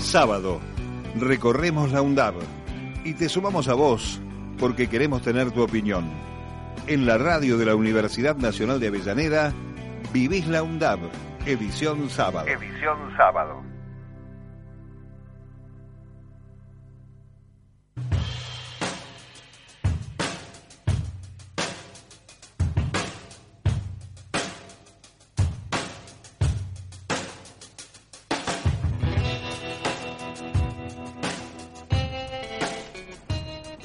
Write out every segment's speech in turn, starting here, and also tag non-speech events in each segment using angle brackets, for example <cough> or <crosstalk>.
Sábado, recorremos la UNDAB y te sumamos a vos porque queremos tener tu opinión. En la radio de la Universidad Nacional de Avellaneda, Vivís la UNDAB, edición sábado. Edición sábado.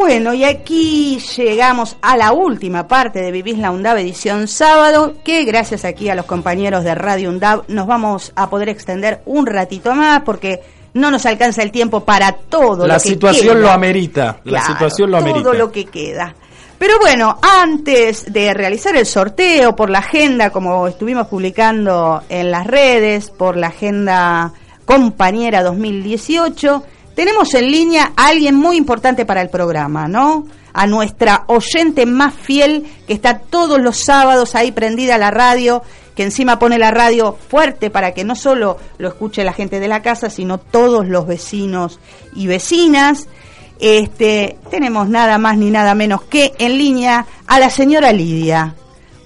Bueno, y aquí llegamos a la última parte de Vivís la UNDAB edición sábado, que gracias aquí a los compañeros de Radio UNDAB nos vamos a poder extender un ratito más porque no nos alcanza el tiempo para todo la lo que situación queda. lo amerita. la Claro, situación lo amerita. Todo lo que queda. Pero bueno, antes de realizar el sorteo por la agenda, como estuvimos publicando en las redes, por la agenda compañera 2018, tenemos en línea a alguien muy importante para el programa, ¿no? A nuestra oyente más fiel, que está todos los sábados ahí prendida a la radio, que encima pone la radio fuerte para que no solo lo escuche la gente de la casa, sino todos los vecinos y vecinas. Este, tenemos nada más ni nada menos que en línea a la señora Lidia.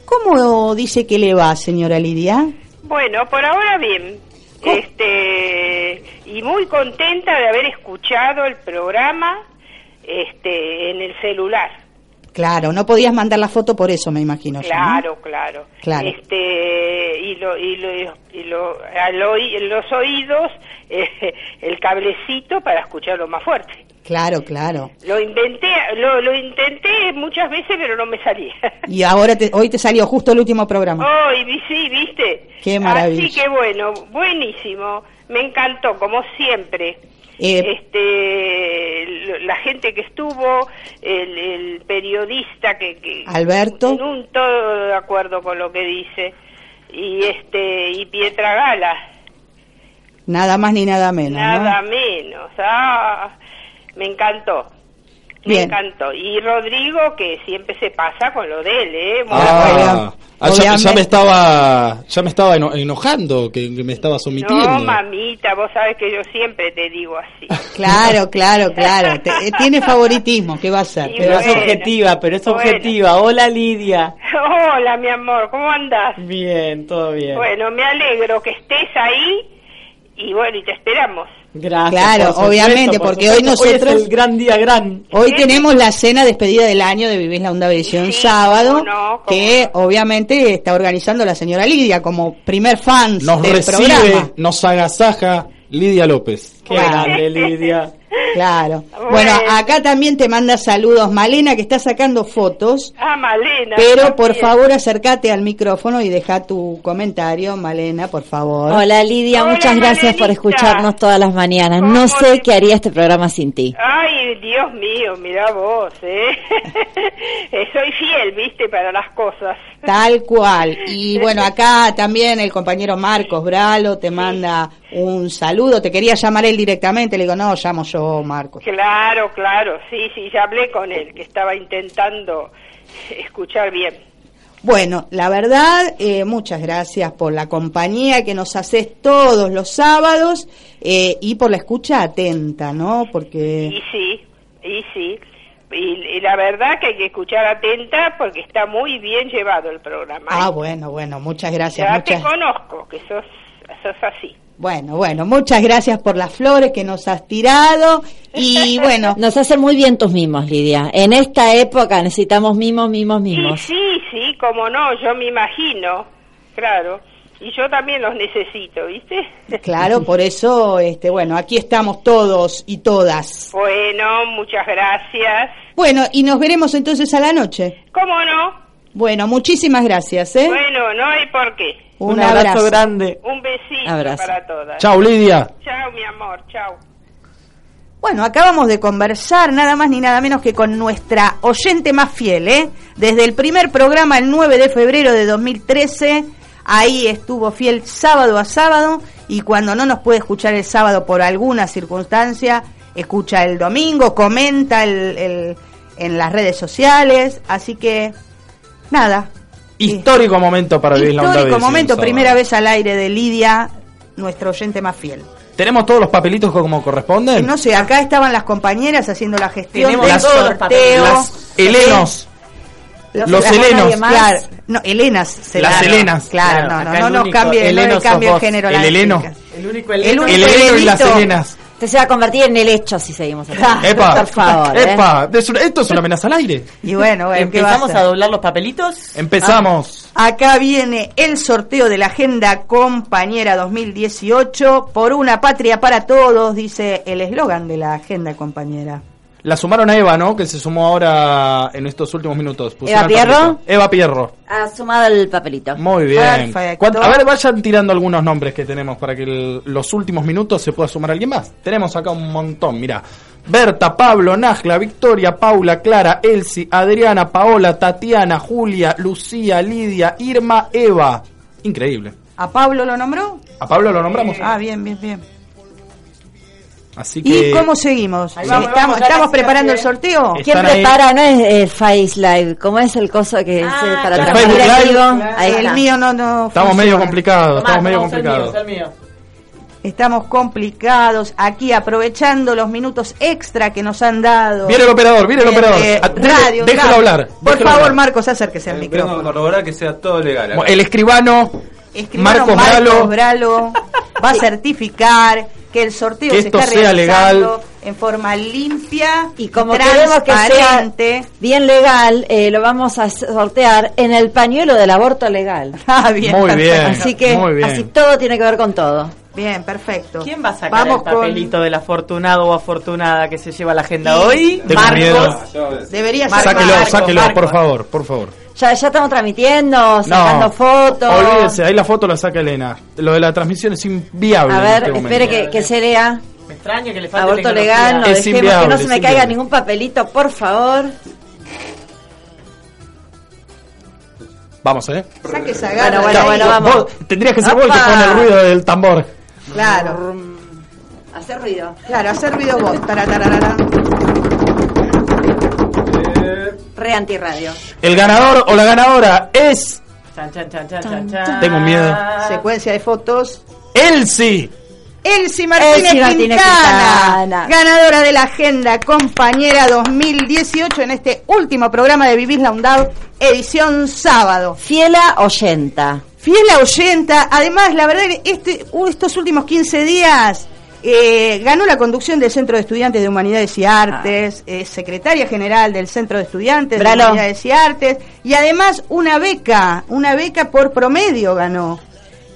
¿Cómo dice que le va, señora Lidia? Bueno, por ahora bien. Este y muy contenta de haber escuchado el programa este en el celular. Claro, no podías mandar la foto por eso, me imagino. yo, ¿no? Claro, claro. Claro. Este y lo y lo, y lo al oí- en los oídos eh, el cablecito para escucharlo más fuerte. Claro, claro. Lo inventé, lo, lo intenté muchas veces, pero no me salía. Y ahora te- hoy te salió justo el último programa. Oh, y vi- sí, viste. Qué maravilla. Así que bueno, buenísimo. Me encantó, como siempre. Eh, este la gente que estuvo el, el periodista que, que Alberto. en un todo de acuerdo con lo que dice y este y Pietra Gala Nada más ni nada menos. ¿no? nada menos ah me encantó me Bien. encantó y Rodrigo que siempre se pasa con lo de él eh Muy Ah, ah, ya, ya me estaba ya me estaba eno- enojando que, que me estaba sometiendo. No, mamita, vos sabes que yo siempre te digo así. <laughs> Claro, claro, claro. Te- eh, tiene favoritismo, ¿qué va a ser? Sí, ¿Qué Pero es Bueno, ser? objetiva, pero es bueno. objetiva. Hola Lidia. <laughs> Hola, mi amor, ¿cómo andás? Bien, todo bien. Bueno, me alegro que estés ahí y bueno, y te esperamos. Gracias. Claro, por supuesto, obviamente, por porque supuesto. hoy nosotros- es el gran día, gran. Hoy tenemos la cena despedida del año de Vivís la Onda Edición Sí, sábado, no, cómo que no. obviamente está organizando la señora Lidia como primer fan Nos del recibe, programa. nos agasaja Lidia López. Qué grande, Lidia. Claro. Bueno. Bueno, acá también te manda saludos Malena, que está sacando fotos. Ah, Malena. Pero por favor acércate al micrófono y deja tu comentario, Malena, por favor. Hola Lidia, Hola, muchas gracias por escucharnos todas las mañanas. ¿Cómo No sé te- qué haría este programa sin ti. Ay, Dios mío, mira vos, ¿eh? Eh, <laughs> Soy fiel, viste, para las cosas. Tal cual. Y <laughs> bueno, acá también el compañero Marcos Bralo te manda un saludo. Te quería llamar él directamente. Le digo, no, llamo yo, Marcos. Claro, claro, sí, sí, ya hablé con él, que estaba intentando escuchar bien. Bueno, la verdad, eh, muchas gracias por la compañía que nos haces todos los sábados eh, y por la escucha atenta, ¿no? Porque... Y sí, y sí. Y, y la verdad que hay que escuchar atenta porque está muy bien llevado el programa. ¿eh? Ah, bueno, bueno, muchas gracias. ya muchas... te conozco, que sos, sos así. Bueno, bueno, muchas gracias por las flores que nos has tirado y <laughs> bueno, Nos hacen muy bien tus mimos, Lidia. En esta época necesitamos mimos, mimos, Y mimos. sí, sí, como no, yo me imagino, claro. Y yo también los necesito, ¿viste? <laughs> claro, por eso, este, bueno, aquí estamos todos y todas. Bueno, muchas gracias. Bueno, y nos veremos entonces a la noche. ¿Cómo no? Bueno, muchísimas gracias, ¿eh? Bueno, no hay por qué. Un, Un, abrazo, abrazo. grande. Un besito Abrazo. para todas. Chau Lidia. Chao, mi amor, chao. Bueno, acabamos de conversar nada más ni nada menos que con nuestra oyente más fiel, ¿eh? Desde el primer programa, el 9 de febrero de 2013, ahí estuvo fiel sábado a sábado y cuando no nos puede escuchar el sábado por alguna circunstancia, escucha el domingo, comenta el- el- en las redes sociales, así que nada. Histórico momento para vivir la onda Histórico momento, sábado. primera vez al aire de Lidia, nuestro oyente más fiel. ¿Tenemos todos los papelitos como corresponden? No sé, acá estaban las compañeras haciendo la gestión Tenemos del todos los sorteo. papeles. Las helenos. Los Los Helenos. Claro, no, Helenas. se Las la- Helenas. Claro, Claro, no, no, no, único cambie, no le cambie el género. El heleno. El único El heleno. único El heleno y las Helenito. helenas. Este se va a convertir en el hecho si seguimos así. Epa, Por favor. ¿eh? epa, una- esto es una amenaza al aire. Y bueno, bueno, ¿qué va a Empezamos hacer? a doblar los papelitos. Empezamos. Acá viene el sorteo de la Agenda Compañera 2018 por una patria para todos, dice el eslogan de la Agenda Compañera. La sumaron a Eva, ¿no? Que se sumó ahora en estos últimos minutos. Pusieron ¿Eva Pierro? Eva Pierro. Ha sumado el papelito. Muy bien. Perfecto. ¿Cuánto- A ver, vayan tirando algunos nombres que tenemos para que el- los últimos minutos se pueda sumar alguien más. Tenemos acá un montón, mira. Berta, Pablo, Najla, Victoria, Paula, Clara, Elsie, Adriana, Paola, Tatiana, Julia, Lucía, Lidia, Irma, Eva. Increíble. ¿A Pablo lo nombró? A Pablo lo nombramos. Ah, bien, bien, bien. Así que. ¿Y cómo seguimos? Ahí vamos, ¿Estamos, vamos, estamos preparando el sorteo? Es- ¿Quién ahí. prepara? No es el Face Live, ¿cómo es el coso que es Ah, eh, para el transmitir? Ahí el mío no, no Estamos funciona. medio complicados, estamos medio el mío, complicados. usa el mío. Estamos complicados aquí aprovechando los minutos extra que nos han dado. Viene el operador, viene el Eh, operador. eh, Ah, radio, radio. hablar. Por favor, hablar. Marcos, acérquese al Vengo a micrófono. corroborar que sea todo legal. acá. El Escribano Marcos Marcos Bralo. Bralo va a <laughs> certificar que el sorteo Que se esto está sea realizando legal. En forma limpia Y como queremos que sea bien legal, eh, lo vamos a sortear en el pañuelo del aborto legal. <laughs> Ah, bien, Muy bien. perfecto. Así que Muy bien. así todo tiene que ver con todo. Bien, perfecto. ¿Quién va a sacar Vamos el papelito del afortunado o afortunada que se lleva la agenda Y- hoy? Tengo Marcos. miedo. Debería ser Marcos, sáquelo, Marcos. sáquelo, Marcos. por favor, por favor. Ya, ya estamos transmitiendo, sacando No, fotos. Olvídese, ahí la foto la saca Elena. Lo de la transmisión es inviable. A en ver, este espere que, que se lea. Extraño que le falte Aborto legal, no Es dejemos que no se me caiga ningún papelito, por favor. Vamos, ¿eh? Saque esa Bueno, garra bueno, ahí. bueno, vamos. Vos tendrías que ser vos el que pone el ruido del tambor. Claro, Hacer ruido. claro, hacer ruido vos. Taratararara. Re antirradio. El ganador o la ganadora es Chan, chan, chan, chan, chan, chan. Tengo miedo. Secuencia de fotos. Elsie. Elsie Martínez, Elsie Martínez Quintana, Quintana. ganadora de la Agenda Compañera 2018 en este último programa de Vivís la UNDAV, edición sábado. Fiela oyenta. Fiel oyenta, además, la verdad, que este, estos últimos 15 días eh, ganó la conducción del Centro de Estudiantes de Humanidades y Artes, es secretaria general del Centro de Estudiantes Bralo. de Humanidades y Artes, y además una beca, una beca por promedio ganó.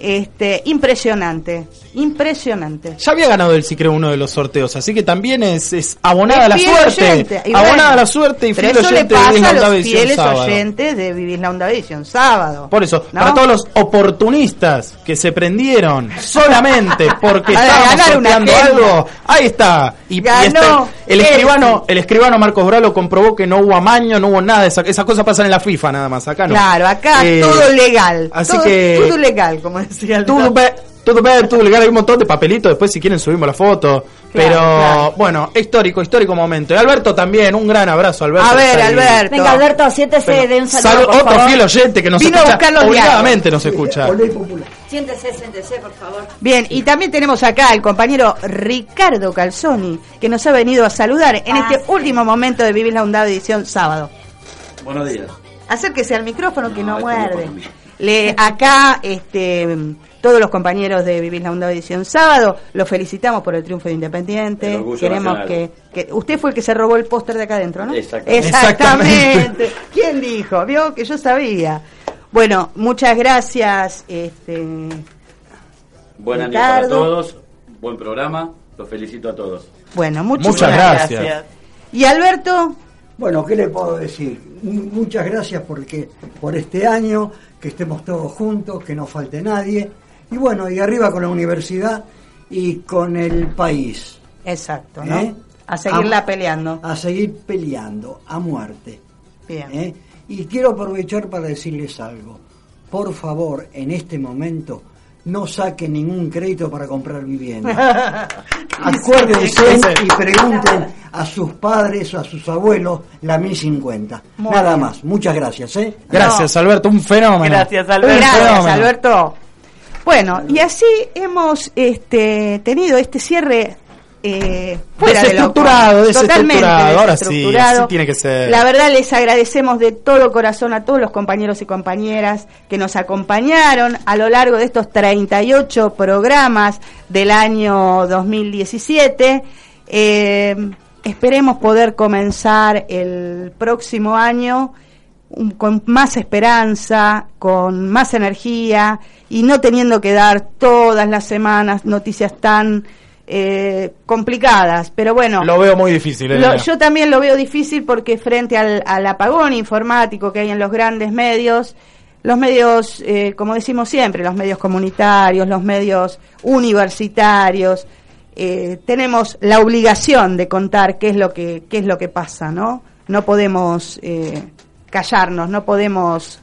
Este, impresionante, impresionante. Ya había ganado el sí creo uno de los sorteos, así que también es, es abonada Es la suerte. oyente, abonada bueno, la suerte y fiel oyente de a la Onda Edición fieles sábado. oyentes de Vivir la Onda Edición sábado. Por eso, ¿no? para todos los oportunistas que se prendieron solamente porque <laughs> estábamos sorteando algo, ahí está. Y, está- el escribano, el escribano Marcos Bralo comprobó que no hubo amaño, no hubo nada esa, esas cosas pasan en la FIFA nada más, acá no. Claro, acá Eh, todo legal. Así todo, que todo legal, como decía el todo ve- todo bien, todo legal, hay un montón de papelitos, después si quieren subimos la foto. Claro, pero claro. bueno, histórico, histórico momento. Y Alberto también, un gran abrazo, Alberto. A ver. Alberto. Venga, Alberto, siéntese Bueno, de un saludo, salud- por otro favor. fiel oyente que nos Vino a escucha, obligadamente nos escucha. Siéntese, siéntese, por favor. Bien, y también tenemos acá el compañero Ricardo Calzoni, que nos ha venido a saludar en Ah, este sí. último momento de Vivir la Undad edición sábado. Buenos días. Acérquese al micrófono que no, muerde. Le, acá, este, todos los compañeros de Vivir la Undad edición sábado, los felicitamos por el triunfo de Independiente. Queremos que, que usted fue el que se robó el póster de acá adentro, ¿no? Exactamente. Exactamente. ¿Quién dijo? Vio que yo sabía. Bueno, muchas gracias, este, Buen año para todos. Buen programa. Los felicito a todos. bueno, Muchas muchísimas gracias. Y Alberto, Bueno, ¿qué le puedo decir? Muchas gracias porque por este año, que estemos todos juntos, que no falte nadie. Y bueno, y arriba con la universidad y con el país. exacto, ¿no? ¿eh? A seguirla A- peleando. A seguir peleando, a muerte. Bien. ¿eh? Y quiero aprovechar para decirles algo. Por favor, en este momento, no saquen ningún crédito para comprar vivienda. <laughs> Acuérdense y pregunten a sus padres o a sus abuelos la 1050. Muy Nada bien. más. Muchas gracias. ¿eh? Gracias, Alberto, un fenómeno. Gracias, Alberto. Gracias, fenómeno. Alberto. Bueno, y así hemos este, tenido este cierre eh, fuera de Desestructurado. Totalmente Ahora sí, así tiene que ser. La verdad les agradecemos de todo corazón a todos los compañeros y compañeras que nos acompañaron a lo largo de estos 38 programas del año 2017. Eh, esperemos poder comenzar el próximo año con más esperanza, con más energía y no teniendo que dar todas las semanas noticias tan eh, complicadas. Pero bueno, Lo veo muy difícil. lo- Elena. yo también lo veo difícil porque frente al, al apagón informático que hay en los grandes medios, los medios, eh, como decimos siempre, los medios comunitarios, los medios universitarios, eh, tenemos la obligación de contar qué es lo que qué es lo que pasa, ¿no? No podemos eh, callarnos, no podemos.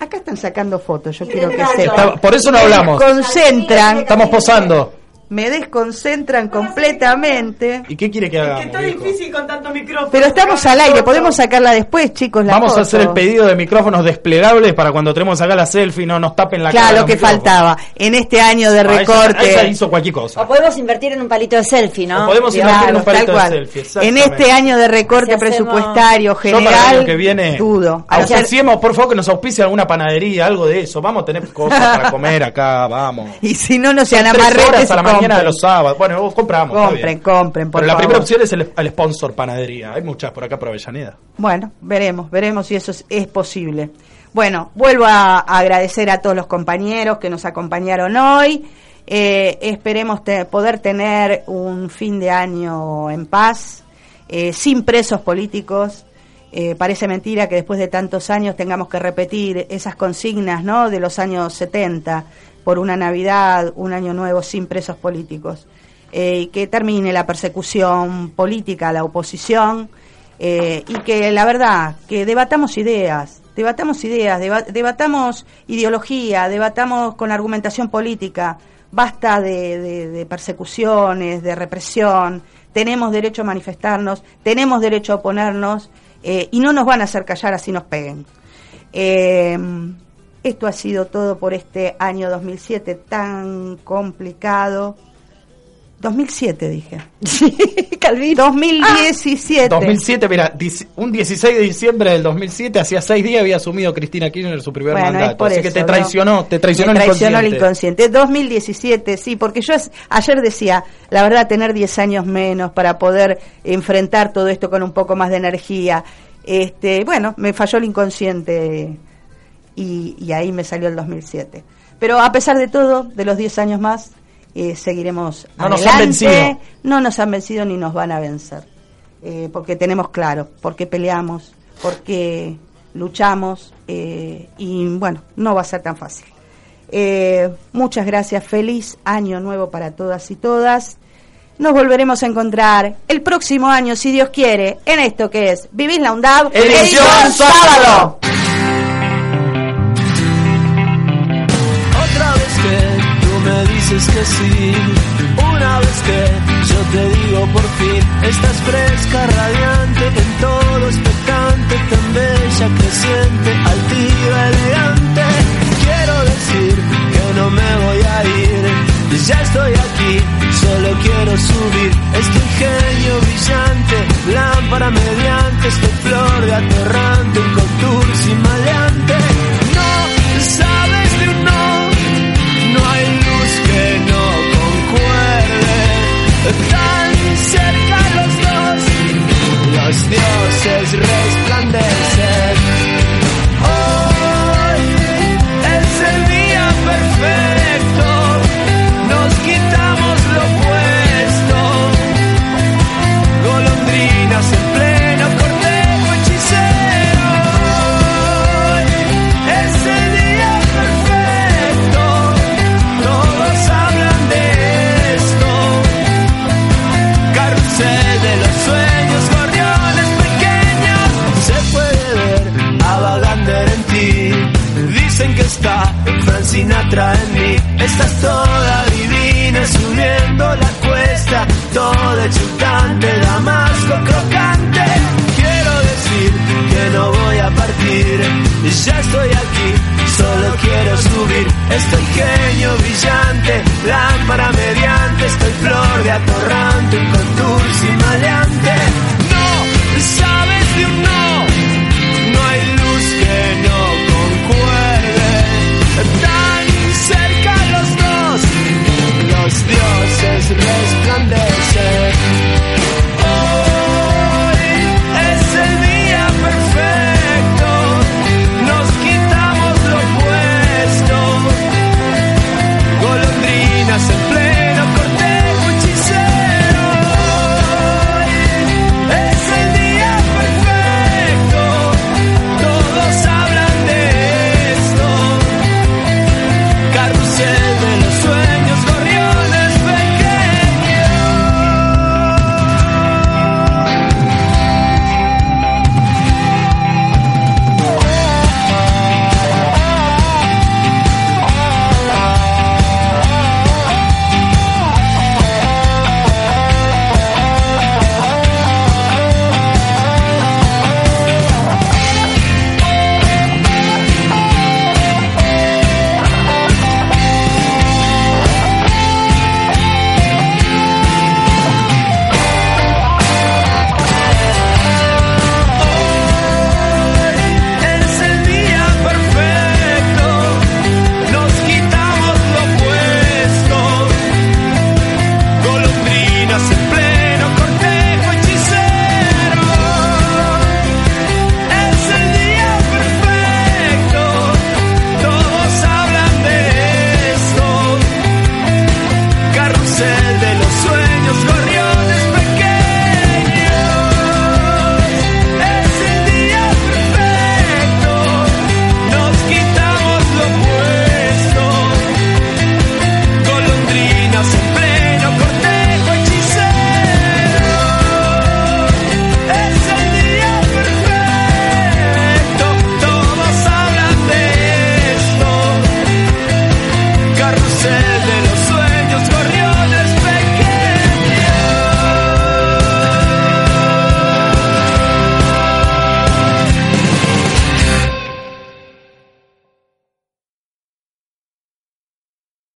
Acá están sacando fotos, yo quiero que sepan. Por eso no hablamos. Concentran, Estamos posando. Me desconcentran completamente. ¿Y qué quiere que hagamos? Está viejo? difícil con tanto micrófono. Pero estamos al aire, podemos sacarla después, chicos. La Vamos a hacer el pedido de micrófonos desplegables para cuando tenemos acá la selfie no nos tapen la cara. Claro, lo que micrófonos. faltaba. En este año de Ah, esa- recorte. esa hizo cualquier cosa. O podemos invertir en un palito de selfie, ¿no? O podemos invertir en un palito de selfie. En este año de recorte presupuestario Yo para el general, año que viene dudo. Auspiciemos, por favor, que nos auspicie alguna panadería, algo de eso. Vamos a tener cosas para comer acá, vamos. <laughs> y si no, no sean amarretes mañana de los sábados. Bueno, vos compramos. Compren, compren, por Pero la favor. primera opción es el, el sponsor panadería. Hay muchas por acá por Avellaneda. Bueno, veremos, veremos si eso es, es posible. Bueno, vuelvo a, a agradecer a todos los compañeros que nos acompañaron hoy. Eh, esperemos te- poder tener un fin de año en paz, eh, sin presos políticos. Eh, parece mentira que después de tantos años tengamos que repetir esas consignas ¿no? de los años 70 por una Navidad, un año nuevo sin presos políticos. Eh, que termine la persecución política a la oposición eh, y que la verdad, que debatamos ideas, debatamos ideas, deba- debatamos ideología, debatamos con argumentación política, basta de, persecuciones, de represión, tenemos derecho a manifestarnos, tenemos derecho a oponernos eh, y no nos van a hacer callar así nos peguen. Esto ha sido todo por este año 2007 tan complicado. 2007 dije. Calvin. 2017. 2007, mira, un 16 de diciembre del 2007, hacía seis días había asumido Cristina Kirchner su primer Bueno, es mandato. por Así eso, que te ¿no? traicionó, te traicionó, Me el traicionó el inconsciente. inconsciente. 2017, sí, porque yo ayer decía, la verdad, tener 10 años menos para poder enfrentar todo esto con un poco más de energía. Este, bueno, me falló el inconsciente y, y ahí me salió el 2007. Pero a pesar de todo, de los 10 años más, eh, seguiremos No nos adelante. han vencido. No nos han vencido ni nos van a vencer. Eh, porque tenemos claro por qué peleamos, por qué luchamos eh, y bueno, no va a ser tan fácil. Eh, muchas gracias, feliz año nuevo para todas y todas. Nos volveremos a encontrar el próximo año, si Dios quiere, en esto que es Vivís la UNDAV, Edición sábado. Dices que sí, una vez que yo te digo por fin, estás fresca, radiante, en todo expectante, tan bella, creciente, altiva, atorrante, un contour